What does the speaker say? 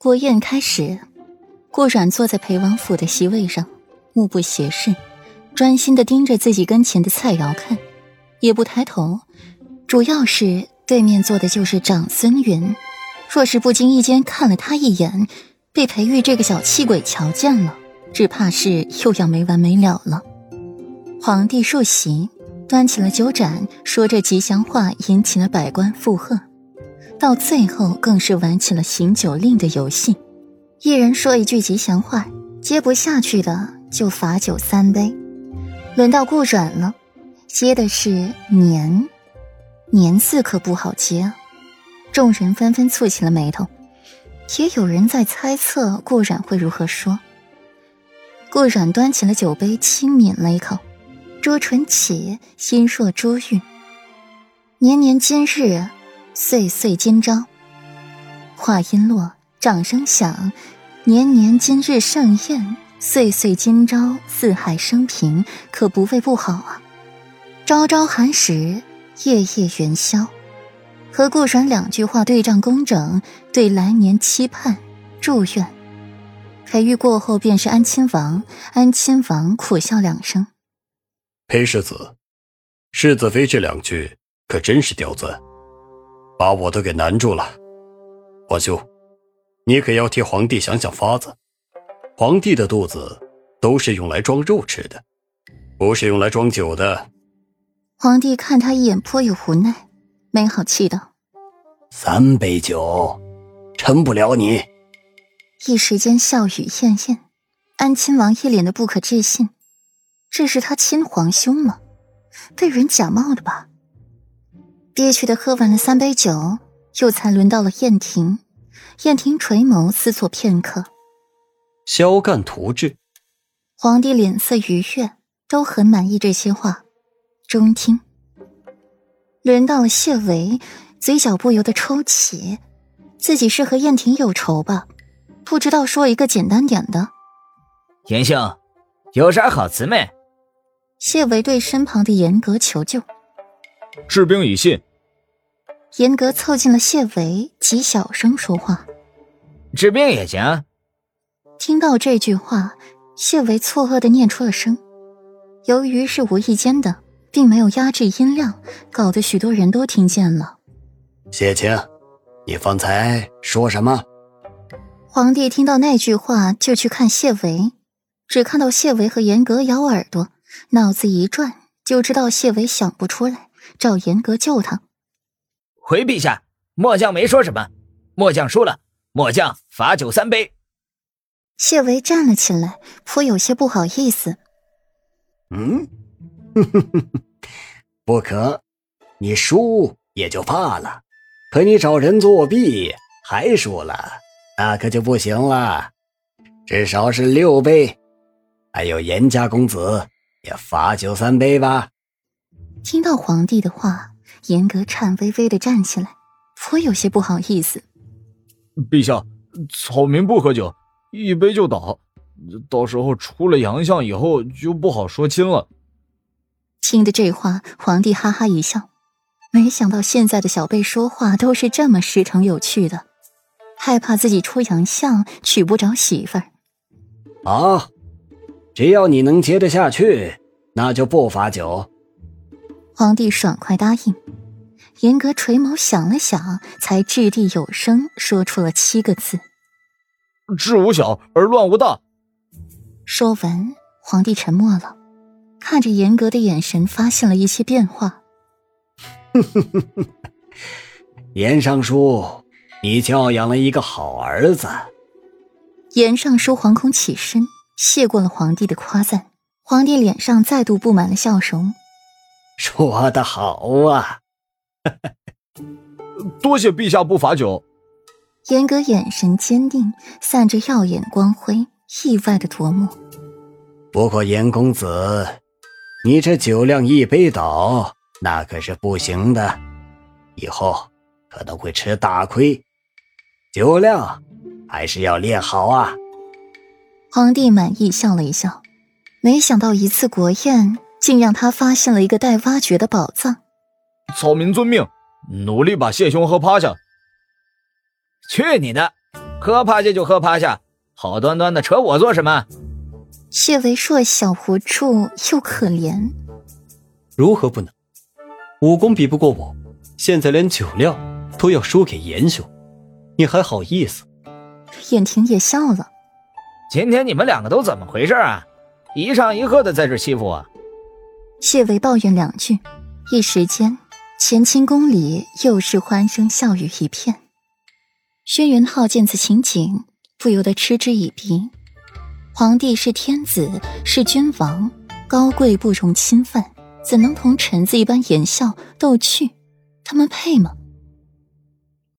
国宴开始，顾阮坐在裴王府的席位上，目不斜视，专心的盯着自己跟前的菜肴看，也不抬头。主要是对面坐的就是长孙云，若是不经意间看了他一眼，被裴玉这个小气鬼瞧见了，只怕是又要没完没了了。皇帝入席，端起了酒盏，说着吉祥话，引起了百官附和。到最后，更是玩起了行酒令的游戏，一人说一句吉祥话，接不下去的就罚酒三杯。轮到顾软了，接的是年，年字可不好接啊！众人纷纷蹙起了眉头，也有人在猜测顾阮会如何说。顾阮端起了酒杯，轻抿了一口，朱唇起，心若珠玉。年年今日。岁岁今朝，话音落，掌声响。年年今日盛宴，岁岁今朝，四海升平，可不为不好啊！朝朝寒食，夜夜元宵。和顾阮两句话对仗工整，对来年期盼祝愿。裴玉过后便是安亲王，安亲王苦笑两声：“裴世子，世子妃这两句可真是刁钻。”把我都给难住了，皇兄，你可要替皇帝想想法子。皇帝的肚子都是用来装肉吃的，不是用来装酒的。皇帝看他一眼，颇有无奈，没好气道：“三杯酒，撑不了你。”一时间笑语晏晏，安亲王一脸的不可置信：“这是他亲皇兄吗？被人假冒的吧？”憋屈的喝完了三杯酒，又才轮到了燕婷。燕婷垂眸思索片刻，萧干图治。皇帝脸色愉悦，都很满意这些话。中听。轮到了谢维，嘴角不由得抽起，自己是和燕婷有仇吧？不知道说一个简单点的。严兄，有啥好词没？谢维对身旁的严格求救。治兵以信。严格凑近了谢维，极小声说话：“治病也行。”听到这句话，谢维错愕的念出了声。由于是无意间的，并没有压制音量，搞得许多人都听见了。谢青，你方才说什么？皇帝听到那句话，就去看谢维，只看到谢维和严格咬耳朵，脑子一转，就知道谢维想不出来，找严格救他。回陛下，末将没说什么。末将输了，末将罚酒三杯。谢维站了起来，颇有些不好意思。嗯，不可，你输也就罢了，可你找人作弊还输了，那可就不行了。至少是六杯，还有严家公子也罚酒三杯吧。听到皇帝的话。严格颤巍巍的站起来，颇有些不好意思。陛下，草民不喝酒，一杯就倒，到时候出了洋相以后就不好说亲了。听的这话，皇帝哈哈一笑，没想到现在的小辈说话都是这么实诚有趣的，害怕自己出洋相娶不着媳妇儿。好，只要你能接得下去，那就不罚酒。皇帝爽快答应，严格垂眸想了想，才掷地有声说出了七个字：“治无小而乱无大。”说完，皇帝沉默了，看着严格的眼神发现了一些变化。严尚书，你教养了一个好儿子。严尚书惶恐起身，谢过了皇帝的夸赞。皇帝脸上再度布满了笑容。说的好啊！多谢陛下不罚酒。严格眼神坚定，散着耀眼光辉，意外的夺目。不过严公子，你这酒量一杯倒，那可是不行的，以后可能会吃大亏。酒量还是要练好啊！皇帝满意笑了一笑，没想到一次国宴。竟让他发现了一个待挖掘的宝藏。草民遵命，努力把谢兄喝趴下。去你的！喝趴下就喝趴下，好端端的扯我做什么？谢维硕小无助又可怜，如何不能？武功比不过我，现在连酒量都要输给严兄，你还好意思？燕婷也笑了。今天你们两个都怎么回事啊？一上一喝的在这欺负我。谢维抱怨两句，一时间乾清宫里又是欢声笑语一片。轩辕浩见此情景，不由得嗤之以鼻。皇帝是天子，是君王，高贵不容侵犯，怎能同臣子一般言笑逗趣？他们配吗？